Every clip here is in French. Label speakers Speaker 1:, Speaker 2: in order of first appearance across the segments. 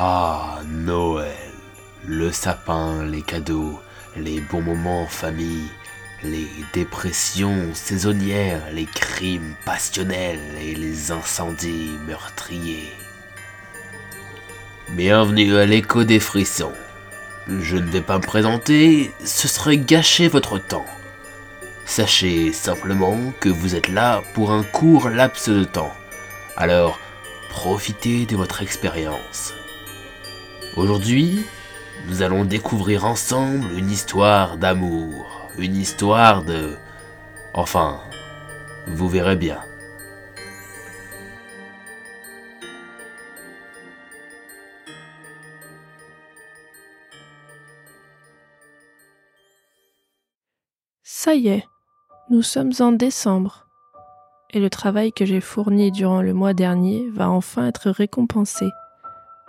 Speaker 1: Ah, Noël, le sapin, les cadeaux, les bons moments en famille, les dépressions saisonnières, les crimes passionnels et les incendies meurtriers. Bienvenue à l'écho des frissons. Je ne vais pas me présenter, ce serait gâcher votre temps. Sachez simplement que vous êtes là pour un court laps de temps. Alors, profitez de votre expérience. Aujourd'hui, nous allons découvrir ensemble une histoire d'amour, une histoire de... Enfin, vous verrez bien.
Speaker 2: Ça y est, nous sommes en décembre. Et le travail que j'ai fourni durant le mois dernier va enfin être récompensé.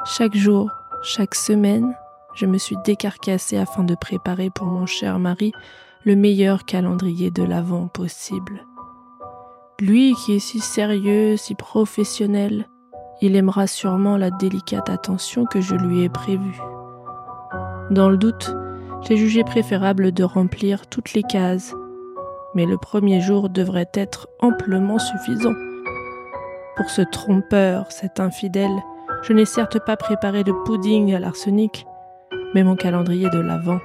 Speaker 2: Chaque jour, chaque semaine, je me suis décarcassée afin de préparer pour mon cher mari le meilleur calendrier de l'Avent possible. Lui qui est si sérieux, si professionnel, il aimera sûrement la délicate attention que je lui ai prévue. Dans le doute, j'ai jugé préférable de remplir toutes les cases, mais le premier jour devrait être amplement suffisant. Pour ce trompeur, cet infidèle, je n'ai certes pas préparé de pudding à l'arsenic, mais mon calendrier de l'Avent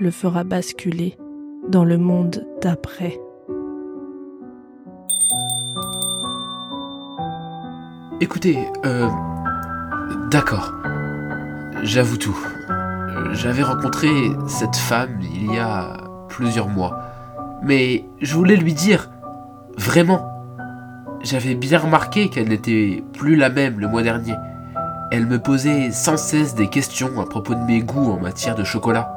Speaker 2: le fera basculer dans le monde d'après.
Speaker 1: Écoutez, euh... D'accord. J'avoue tout. J'avais rencontré cette femme il y a plusieurs mois. Mais je voulais lui dire, vraiment, j'avais bien remarqué qu'elle n'était plus la même le mois dernier. Elle me posait sans cesse des questions à propos de mes goûts en matière de chocolat.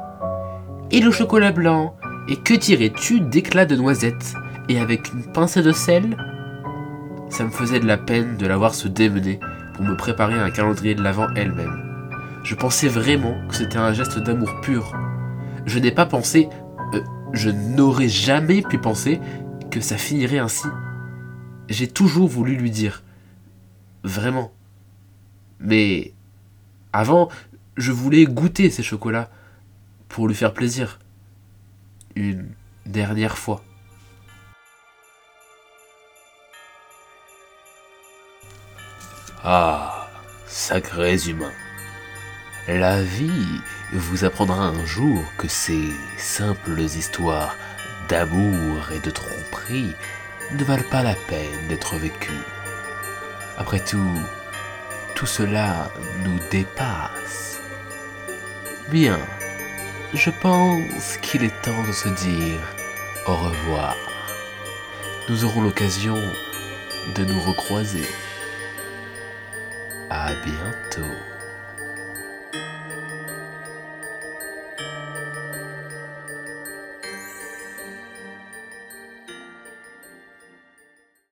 Speaker 1: Et le chocolat blanc Et que dirais-tu d'éclats de noisettes Et avec une pincée de sel? Ça me faisait de la peine de la voir se démener pour me préparer un calendrier de l'avant elle-même. Je pensais vraiment que c'était un geste d'amour pur. Je n'ai pas pensé, euh, je n'aurais jamais pu penser que ça finirait ainsi. J'ai toujours voulu lui dire. Vraiment. Mais avant, je voulais goûter ces chocolats pour lui faire plaisir. Une dernière fois. Ah, sacrés humains. La vie vous apprendra un jour que ces simples histoires d'amour et de tromperie ne valent pas la peine d'être vécues. Après tout, tout cela nous dépasse. Bien, je pense qu'il est temps de se dire au revoir. Nous aurons l'occasion de nous recroiser. À bientôt.